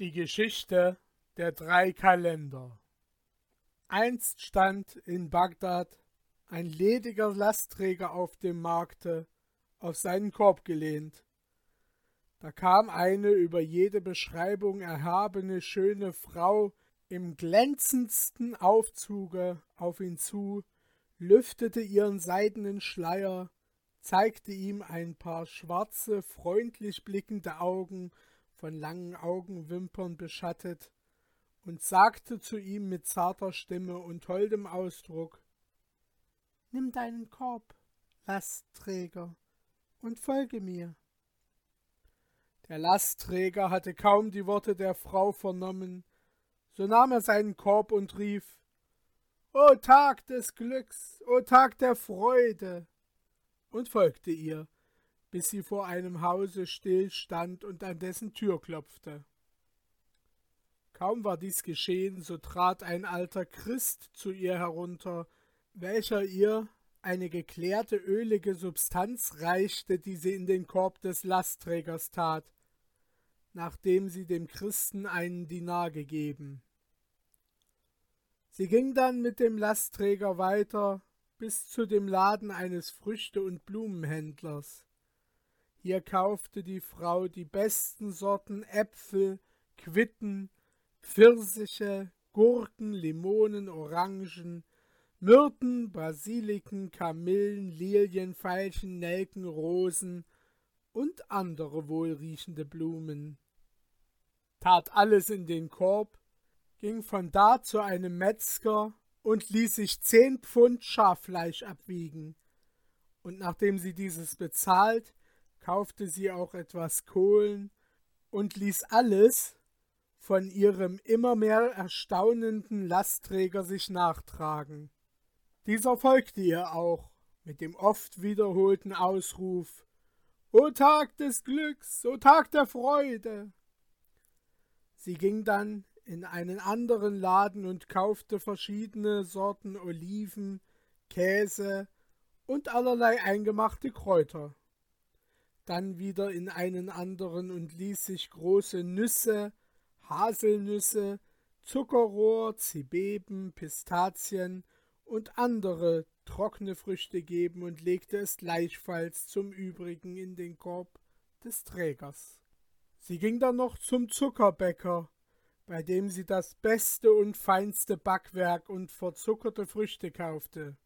Die Geschichte der drei Kalender Einst stand in Bagdad ein lediger Lastträger auf dem Markte, auf seinen Korb gelehnt. Da kam eine über jede Beschreibung erhabene schöne Frau im glänzendsten Aufzuge auf ihn zu, lüftete ihren seidenen Schleier, zeigte ihm ein paar schwarze, freundlich blickende Augen von langen Augenwimpern beschattet, und sagte zu ihm mit zarter Stimme und holdem Ausdruck Nimm deinen Korb, Lastträger, und folge mir. Der Lastträger hatte kaum die Worte der Frau vernommen, so nahm er seinen Korb und rief O Tag des Glücks, o Tag der Freude, und folgte ihr, bis sie vor einem Hause still stand und an dessen Tür klopfte. Kaum war dies geschehen, so trat ein alter Christ zu ihr herunter, welcher ihr eine geklärte ölige Substanz reichte, die sie in den Korb des Lastträgers tat, nachdem sie dem Christen einen Dinar gegeben. Sie ging dann mit dem Lastträger weiter bis zu dem Laden eines Früchte- und Blumenhändlers. Hier kaufte die Frau die besten Sorten Äpfel, Quitten, Pfirsiche, Gurken, Limonen, Orangen, Myrten, Basiliken, Kamillen, Lilien, Veilchen, Nelken, Rosen und andere wohlriechende Blumen. Tat alles in den Korb, ging von da zu einem Metzger und ließ sich zehn Pfund Schaffleisch abwiegen. Und nachdem sie dieses bezahlt, kaufte sie auch etwas Kohlen und ließ alles von ihrem immer mehr erstaunenden Lastträger sich nachtragen. Dieser folgte ihr auch mit dem oft wiederholten Ausruf O Tag des Glücks, o Tag der Freude. Sie ging dann in einen anderen Laden und kaufte verschiedene Sorten Oliven, Käse und allerlei eingemachte Kräuter. Dann wieder in einen anderen und ließ sich große Nüsse, Haselnüsse, Zuckerrohr, Zibeben, Pistazien und andere trockene Früchte geben und legte es gleichfalls zum übrigen in den Korb des Trägers. Sie ging dann noch zum Zuckerbäcker bei dem sie das beste und feinste Backwerk und verzuckerte Früchte kaufte.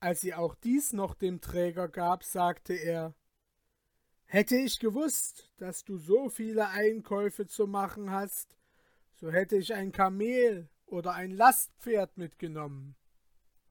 Als sie auch dies noch dem Träger gab, sagte er Hätte ich gewusst, dass du so viele Einkäufe zu machen hast, so hätte ich ein Kamel oder ein Lastpferd mitgenommen.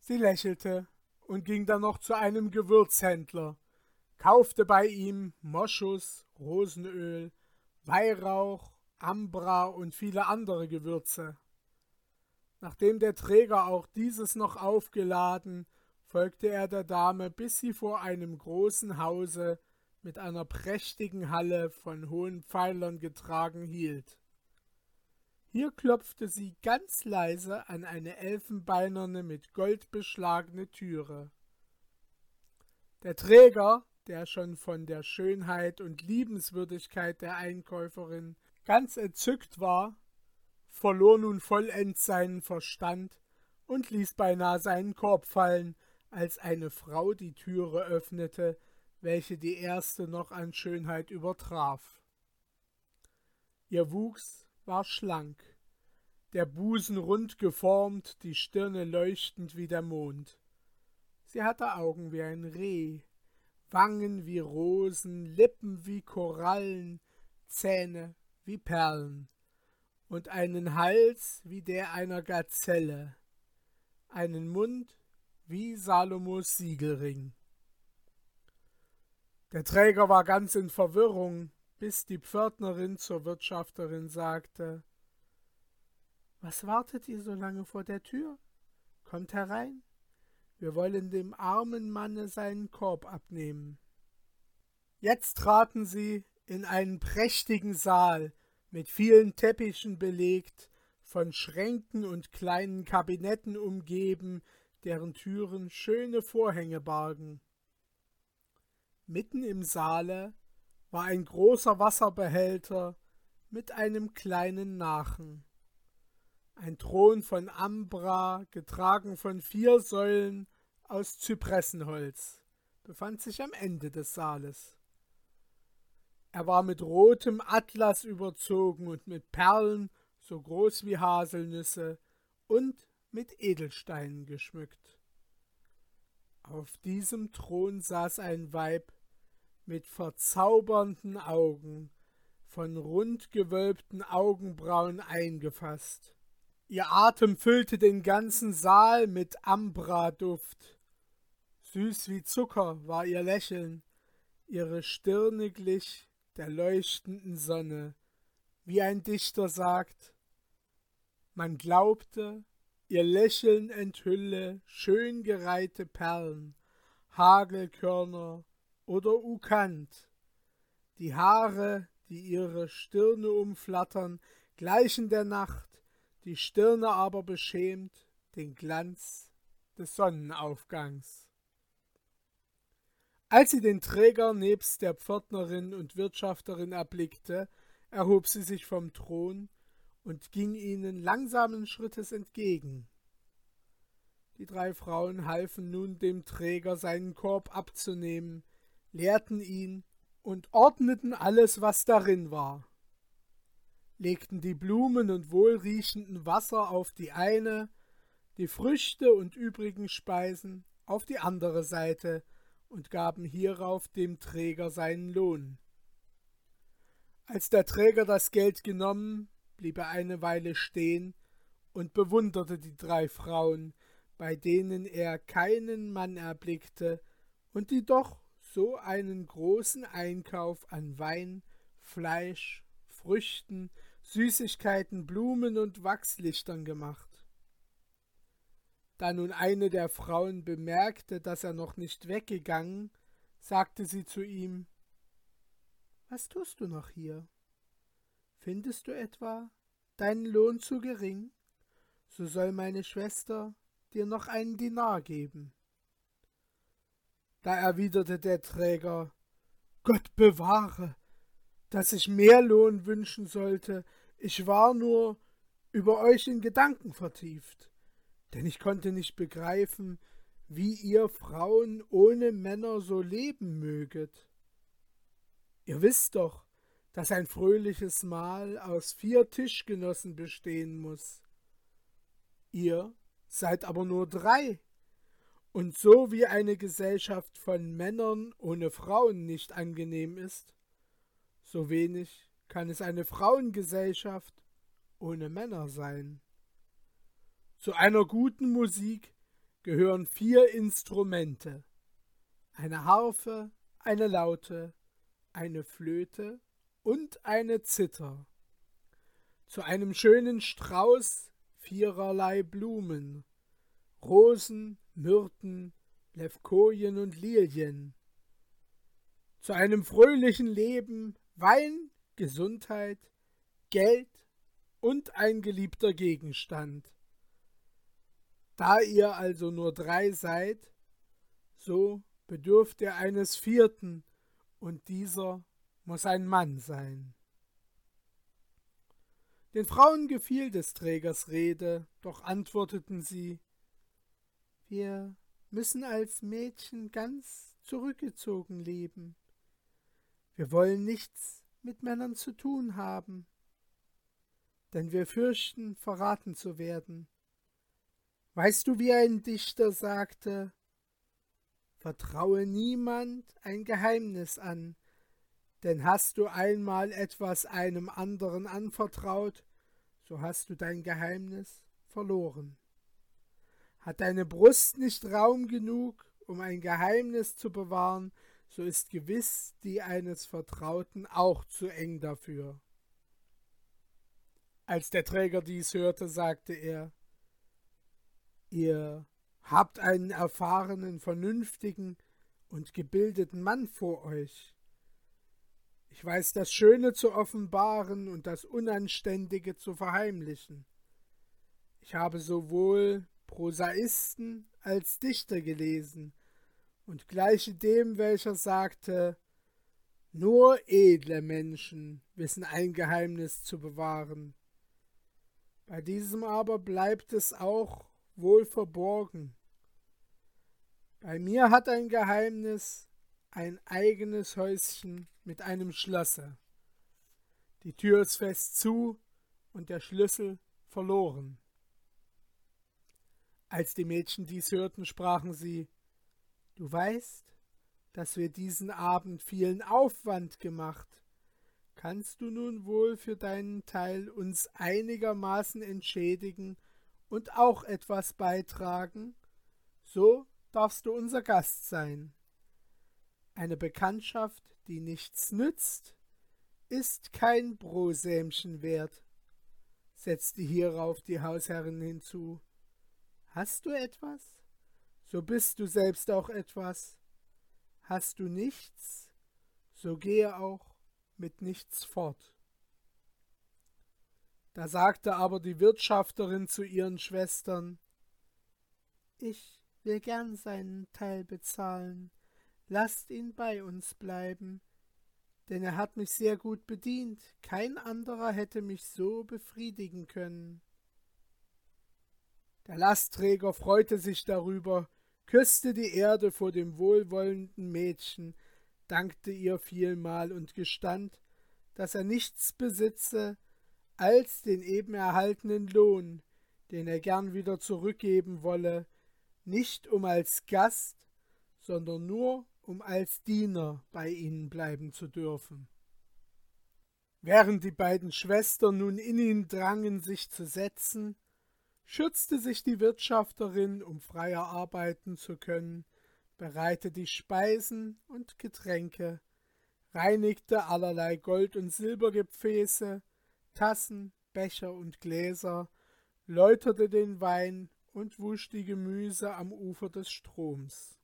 Sie lächelte und ging dann noch zu einem Gewürzhändler, kaufte bei ihm Moschus, Rosenöl, Weihrauch Ambra und viele andere Gewürze. Nachdem der Träger auch dieses noch aufgeladen, folgte er der Dame, bis sie vor einem großen Hause mit einer prächtigen Halle von hohen Pfeilern getragen hielt. Hier klopfte sie ganz leise an eine elfenbeinerne mit Gold beschlagene Türe. Der Träger, der schon von der Schönheit und Liebenswürdigkeit der Einkäuferin ganz entzückt war, verlor nun vollends seinen Verstand und ließ beinahe seinen Korb fallen, als eine Frau die Türe öffnete, welche die erste noch an Schönheit übertraf. Ihr Wuchs war schlank, der Busen rund geformt, die Stirne leuchtend wie der Mond. Sie hatte Augen wie ein Reh, Wangen wie Rosen, Lippen wie Korallen, Zähne wie Perlen und einen Hals wie der einer Gazelle, einen Mund wie Salomos Siegelring. Der Träger war ganz in Verwirrung, bis die Pförtnerin zur Wirtschafterin sagte Was wartet ihr so lange vor der Tür? Kommt herein, wir wollen dem armen Manne seinen Korb abnehmen. Jetzt traten sie in einen prächtigen Saal mit vielen Teppichen belegt, von Schränken und kleinen Kabinetten umgeben, deren Türen schöne Vorhänge bargen. Mitten im Saale war ein großer Wasserbehälter mit einem kleinen Nachen. Ein Thron von Ambra, getragen von vier Säulen aus Zypressenholz, befand sich am Ende des Saales. Er war mit rotem Atlas überzogen und mit Perlen so groß wie Haselnüsse und mit Edelsteinen geschmückt. Auf diesem Thron saß ein Weib mit verzaubernden Augen, von rund gewölbten Augenbrauen eingefasst. Ihr Atem füllte den ganzen Saal mit Ambra-Duft. Süß wie Zucker war ihr Lächeln, ihre Stirne glich der leuchtenden Sonne, wie ein Dichter sagt, man glaubte, ihr Lächeln enthülle schön gereihte Perlen, Hagelkörner oder Ukant. Die Haare, die ihre Stirne umflattern, gleichen der Nacht, die Stirne aber beschämt den Glanz des Sonnenaufgangs. Als sie den Träger nebst der Pförtnerin und Wirtschafterin erblickte, erhob sie sich vom Thron und ging ihnen langsamen Schrittes entgegen. Die drei Frauen halfen nun dem Träger seinen Korb abzunehmen, leerten ihn und ordneten alles, was darin war, legten die Blumen und wohlriechenden Wasser auf die eine, die Früchte und übrigen Speisen auf die andere Seite und gaben hierauf dem Träger seinen Lohn. Als der Träger das Geld genommen, blieb er eine Weile stehen und bewunderte die drei Frauen, bei denen er keinen Mann erblickte und die doch so einen großen Einkauf an Wein, Fleisch, Früchten, Süßigkeiten, Blumen und Wachslichtern gemacht. Da nun eine der Frauen bemerkte, dass er noch nicht weggegangen, sagte sie zu ihm Was tust du noch hier? Findest du etwa deinen Lohn zu gering? So soll meine Schwester dir noch einen Dinar geben. Da erwiderte der Träger Gott bewahre, dass ich mehr Lohn wünschen sollte, ich war nur über euch in Gedanken vertieft, denn ich konnte nicht begreifen, wie ihr Frauen ohne Männer so leben möget. Ihr wisst doch, dass ein fröhliches Mahl aus vier Tischgenossen bestehen muss. Ihr seid aber nur drei. Und so wie eine Gesellschaft von Männern ohne Frauen nicht angenehm ist, so wenig kann es eine Frauengesellschaft ohne Männer sein. Zu einer guten Musik gehören vier Instrumente eine Harfe, eine Laute, eine Flöte und eine Zither. Zu einem schönen Strauß viererlei Blumen, Rosen, Myrten, Levkojen und Lilien. Zu einem fröhlichen Leben Wein, Gesundheit, Geld und ein geliebter Gegenstand. Da ihr also nur drei seid, so bedürft ihr eines vierten, und dieser muss ein Mann sein. Den Frauen gefiel des Trägers Rede, doch antworteten sie Wir müssen als Mädchen ganz zurückgezogen leben. Wir wollen nichts mit Männern zu tun haben, denn wir fürchten, verraten zu werden. Weißt du, wie ein Dichter sagte, Vertraue niemand ein Geheimnis an, denn hast du einmal etwas einem anderen anvertraut, so hast du dein Geheimnis verloren. Hat deine Brust nicht Raum genug, um ein Geheimnis zu bewahren, so ist gewiss die eines Vertrauten auch zu eng dafür. Als der Träger dies hörte, sagte er Ihr habt einen erfahrenen, vernünftigen und gebildeten Mann vor euch. Ich weiß das Schöne zu offenbaren und das Unanständige zu verheimlichen. Ich habe sowohl Prosaisten als Dichter gelesen und gleiche dem, welcher sagte, Nur edle Menschen wissen ein Geheimnis zu bewahren. Bei diesem aber bleibt es auch wohl verborgen. Bei mir hat ein Geheimnis ein eigenes Häuschen mit einem Schlosse. Die Tür ist fest zu und der Schlüssel verloren. Als die Mädchen dies hörten, sprachen sie Du weißt, dass wir diesen Abend vielen Aufwand gemacht. Kannst du nun wohl für deinen Teil uns einigermaßen entschädigen und auch etwas beitragen? So darfst du unser Gast sein. Eine Bekanntschaft, die nichts nützt, ist kein Brosämchen wert, setzte hierauf die Hausherrin hinzu. Hast du etwas? So bist du selbst auch etwas. Hast du nichts? So gehe auch mit nichts fort. Da sagte aber die Wirtschafterin zu ihren Schwestern Ich will gern seinen Teil bezahlen, lasst ihn bei uns bleiben, denn er hat mich sehr gut bedient, kein anderer hätte mich so befriedigen können. Der Lastträger freute sich darüber, küsste die Erde vor dem wohlwollenden Mädchen, dankte ihr vielmal und gestand, dass er nichts besitze als den eben erhaltenen Lohn, den er gern wieder zurückgeben wolle, nicht um als Gast, sondern nur um als Diener bei ihnen bleiben zu dürfen. Während die beiden Schwestern nun in ihn drangen, sich zu setzen, schürzte sich die Wirtschafterin, um freier arbeiten zu können, bereitete die Speisen und Getränke, reinigte allerlei Gold- und Silbergefäße, Tassen, Becher und Gläser, läuterte den Wein und wusch die Gemüse am Ufer des Stroms.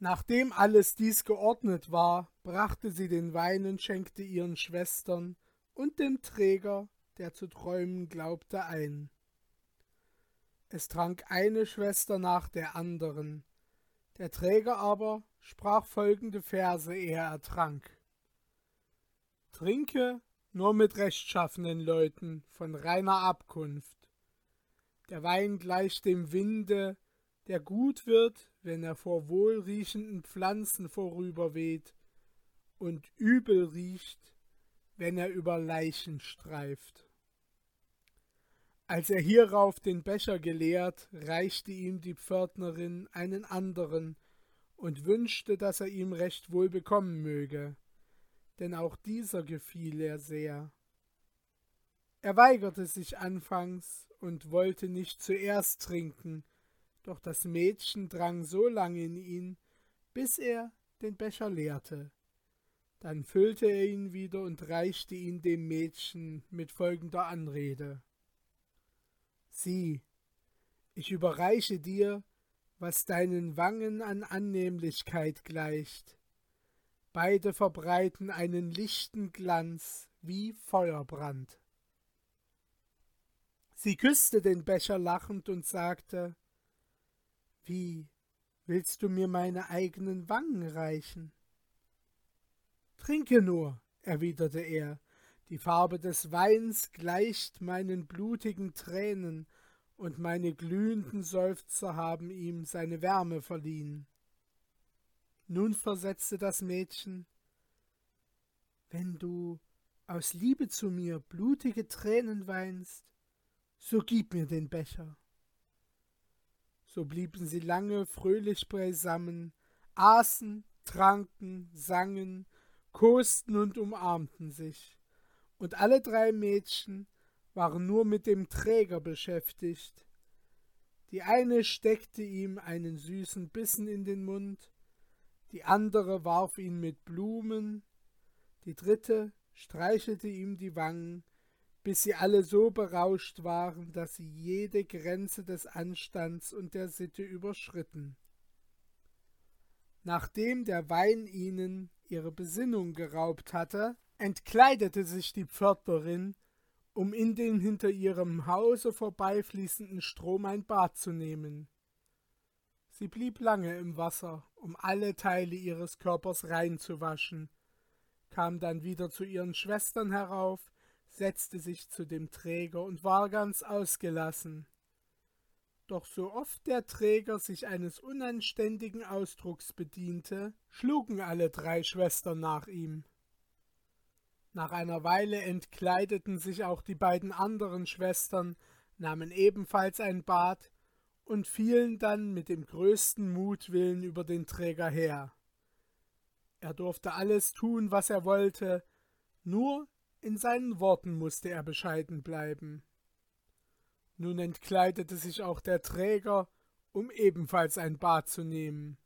Nachdem alles dies geordnet war, brachte sie den Wein und schenkte ihren Schwestern und dem Träger, der zu träumen glaubte, ein. Es trank eine Schwester nach der anderen. Der Träger aber sprach folgende Verse, ehe er trank. Trinke nur mit rechtschaffenen Leuten von reiner Abkunft. Der Wein gleicht dem Winde, der gut wird, wenn er vor wohlriechenden Pflanzen vorüberweht, und übel riecht, wenn er über Leichen streift. Als er hierauf den Becher geleert, reichte ihm die Pförtnerin einen anderen und wünschte, dass er ihm recht wohl bekommen möge, denn auch dieser gefiel er sehr. Er weigerte sich anfangs und wollte nicht zuerst trinken, doch das Mädchen drang so lange in ihn, bis er den Becher leerte. Dann füllte er ihn wieder und reichte ihn dem Mädchen mit folgender Anrede. Sieh, ich überreiche dir, was deinen Wangen an Annehmlichkeit gleicht. Beide verbreiten einen lichten Glanz wie Feuerbrand. Sie küsste den Becher lachend und sagte wie willst du mir meine eigenen Wangen reichen? Trinke nur, erwiderte er, die Farbe des Weins gleicht meinen blutigen Tränen, und meine glühenden Seufzer haben ihm seine Wärme verliehen. Nun versetzte das Mädchen, wenn du aus Liebe zu mir blutige Tränen weinst, so gib mir den Becher. So blieben sie lange fröhlich beisammen, aßen, tranken, sangen, kosten und umarmten sich. Und alle drei Mädchen waren nur mit dem Träger beschäftigt. Die eine steckte ihm einen süßen Bissen in den Mund, die andere warf ihn mit Blumen, die dritte streichelte ihm die Wangen, bis sie alle so berauscht waren, dass sie jede Grenze des Anstands und der Sitte überschritten. Nachdem der Wein ihnen ihre Besinnung geraubt hatte, entkleidete sich die Pförtnerin, um in den hinter ihrem Hause vorbeifließenden Strom ein Bad zu nehmen. Sie blieb lange im Wasser, um alle Teile ihres Körpers rein zu waschen, kam dann wieder zu ihren Schwestern herauf, setzte sich zu dem Träger und war ganz ausgelassen. Doch so oft der Träger sich eines unanständigen Ausdrucks bediente, schlugen alle drei Schwestern nach ihm. Nach einer Weile entkleideten sich auch die beiden anderen Schwestern, nahmen ebenfalls ein Bad und fielen dann mit dem größten Mutwillen über den Träger her. Er durfte alles tun, was er wollte, nur in seinen Worten musste er bescheiden bleiben. Nun entkleidete sich auch der Träger, um ebenfalls ein Bad zu nehmen.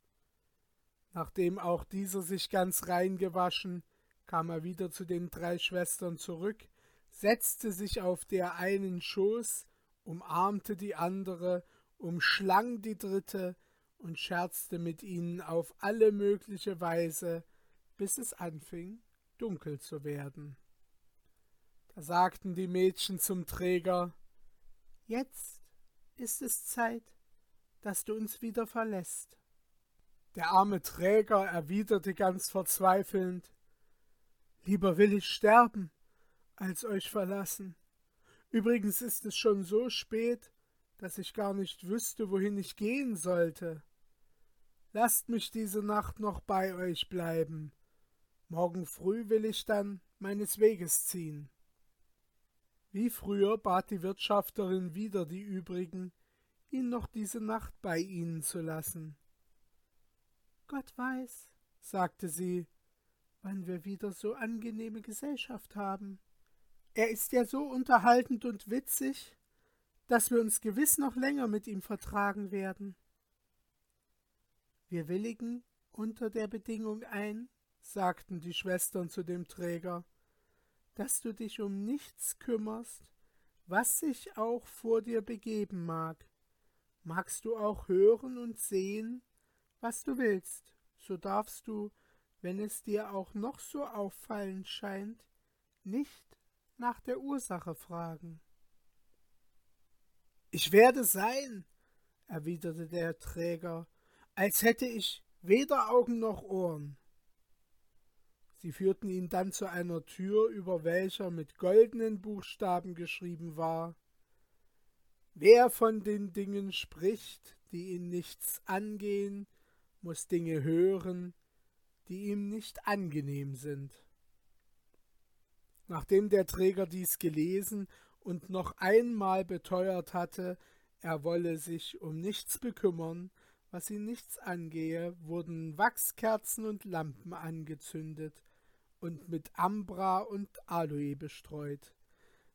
Nachdem auch dieser sich ganz rein gewaschen, kam er wieder zu den drei Schwestern zurück, setzte sich auf der einen Schoß, umarmte die andere, umschlang die dritte und scherzte mit ihnen auf alle mögliche Weise, bis es anfing, dunkel zu werden. Da sagten die Mädchen zum Träger Jetzt ist es Zeit, dass du uns wieder verlässt. Der arme Träger erwiderte ganz verzweifelnd Lieber will ich sterben, als euch verlassen. Übrigens ist es schon so spät, dass ich gar nicht wüsste, wohin ich gehen sollte. Lasst mich diese Nacht noch bei euch bleiben. Morgen früh will ich dann meines Weges ziehen. Wie früher bat die Wirtschafterin wieder die übrigen, ihn noch diese Nacht bei ihnen zu lassen. Gott weiß, sagte sie, wann wir wieder so angenehme Gesellschaft haben. Er ist ja so unterhaltend und witzig, dass wir uns gewiss noch länger mit ihm vertragen werden. Wir willigen unter der Bedingung ein, sagten die Schwestern zu dem Träger, dass du dich um nichts kümmerst, was sich auch vor dir begeben mag. Magst du auch hören und sehen, was du willst, so darfst du, wenn es dir auch noch so auffallend scheint, nicht nach der Ursache fragen. Ich werde sein, erwiderte der Träger, als hätte ich weder Augen noch Ohren. Sie führten ihn dann zu einer Tür, über welcher mit goldenen Buchstaben geschrieben war Wer von den Dingen spricht, die ihn nichts angehen, muss Dinge hören, die ihm nicht angenehm sind. Nachdem der Träger dies gelesen und noch einmal beteuert hatte, er wolle sich um nichts bekümmern, was ihn nichts angehe, wurden Wachskerzen und Lampen angezündet, und mit Ambra und Aloe bestreut,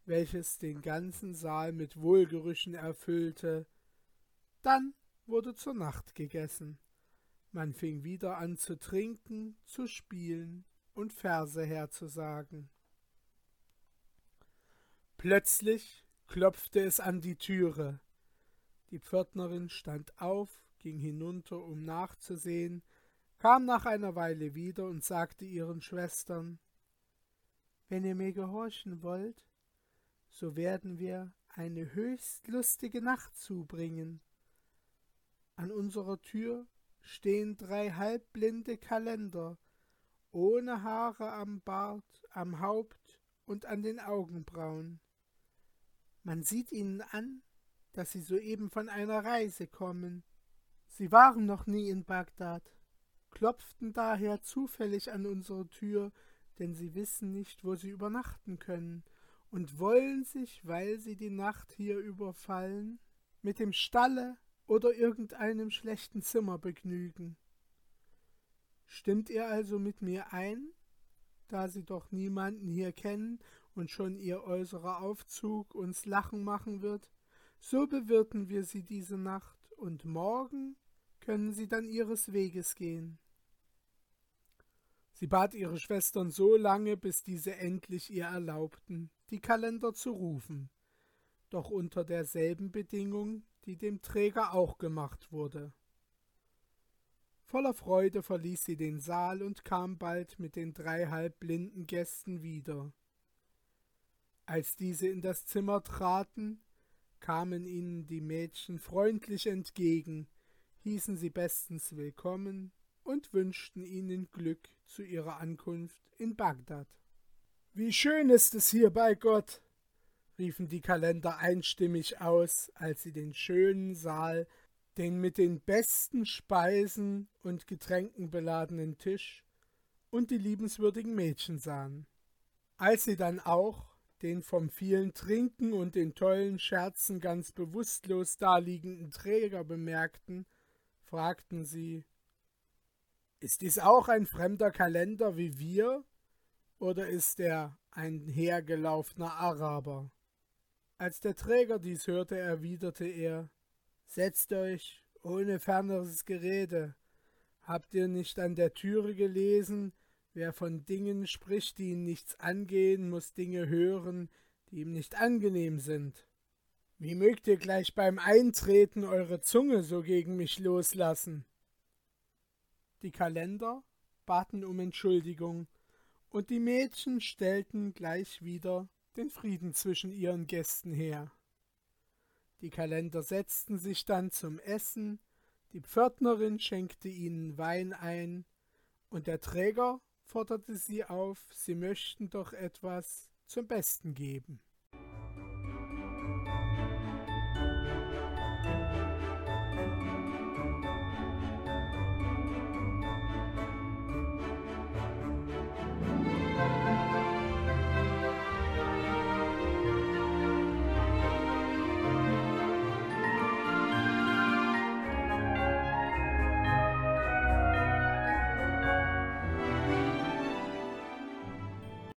welches den ganzen Saal mit Wohlgerüchen erfüllte. Dann wurde zur Nacht gegessen. Man fing wieder an zu trinken, zu spielen und Verse herzusagen. Plötzlich klopfte es an die Türe. Die Pförtnerin stand auf, ging hinunter, um nachzusehen, kam nach einer Weile wieder und sagte ihren Schwestern Wenn ihr mir gehorchen wollt, so werden wir eine höchst lustige Nacht zubringen. An unserer Tür stehen drei halbblinde Kalender, ohne Haare am Bart, am Haupt und an den Augenbrauen. Man sieht ihnen an, dass sie soeben von einer Reise kommen. Sie waren noch nie in Bagdad klopften daher zufällig an unsere Tür, denn sie wissen nicht, wo sie übernachten können, und wollen sich, weil sie die Nacht hier überfallen, mit dem Stalle oder irgendeinem schlechten Zimmer begnügen. Stimmt ihr also mit mir ein, da sie doch niemanden hier kennen und schon ihr äußerer Aufzug uns lachen machen wird, so bewirten wir sie diese Nacht, und morgen können sie dann ihres Weges gehen. Sie bat ihre Schwestern so lange, bis diese endlich ihr erlaubten, die Kalender zu rufen, doch unter derselben Bedingung, die dem Träger auch gemacht wurde. Voller Freude verließ sie den Saal und kam bald mit den drei halbblinden Gästen wieder. Als diese in das Zimmer traten, kamen ihnen die Mädchen freundlich entgegen, hießen sie bestens willkommen, und wünschten ihnen Glück zu ihrer Ankunft in Bagdad. Wie schön ist es hier bei Gott, riefen die Kalender einstimmig aus, als sie den schönen Saal, den mit den besten Speisen und Getränken beladenen Tisch und die liebenswürdigen Mädchen sahen. Als sie dann auch den vom vielen Trinken und den tollen Scherzen ganz bewusstlos daliegenden Träger bemerkten, fragten sie Ist dies auch ein fremder Kalender wie wir, oder ist er ein hergelaufener Araber? Als der Träger dies hörte, erwiderte er Setzt euch, ohne ferneres Gerede. Habt ihr nicht an der Türe gelesen, wer von Dingen spricht, die ihn nichts angehen, muss Dinge hören, die ihm nicht angenehm sind. Wie mögt ihr gleich beim Eintreten eure Zunge so gegen mich loslassen? Die Kalender baten um Entschuldigung, und die Mädchen stellten gleich wieder den Frieden zwischen ihren Gästen her. Die Kalender setzten sich dann zum Essen, die Pförtnerin schenkte ihnen Wein ein, und der Träger forderte sie auf, sie möchten doch etwas zum Besten geben.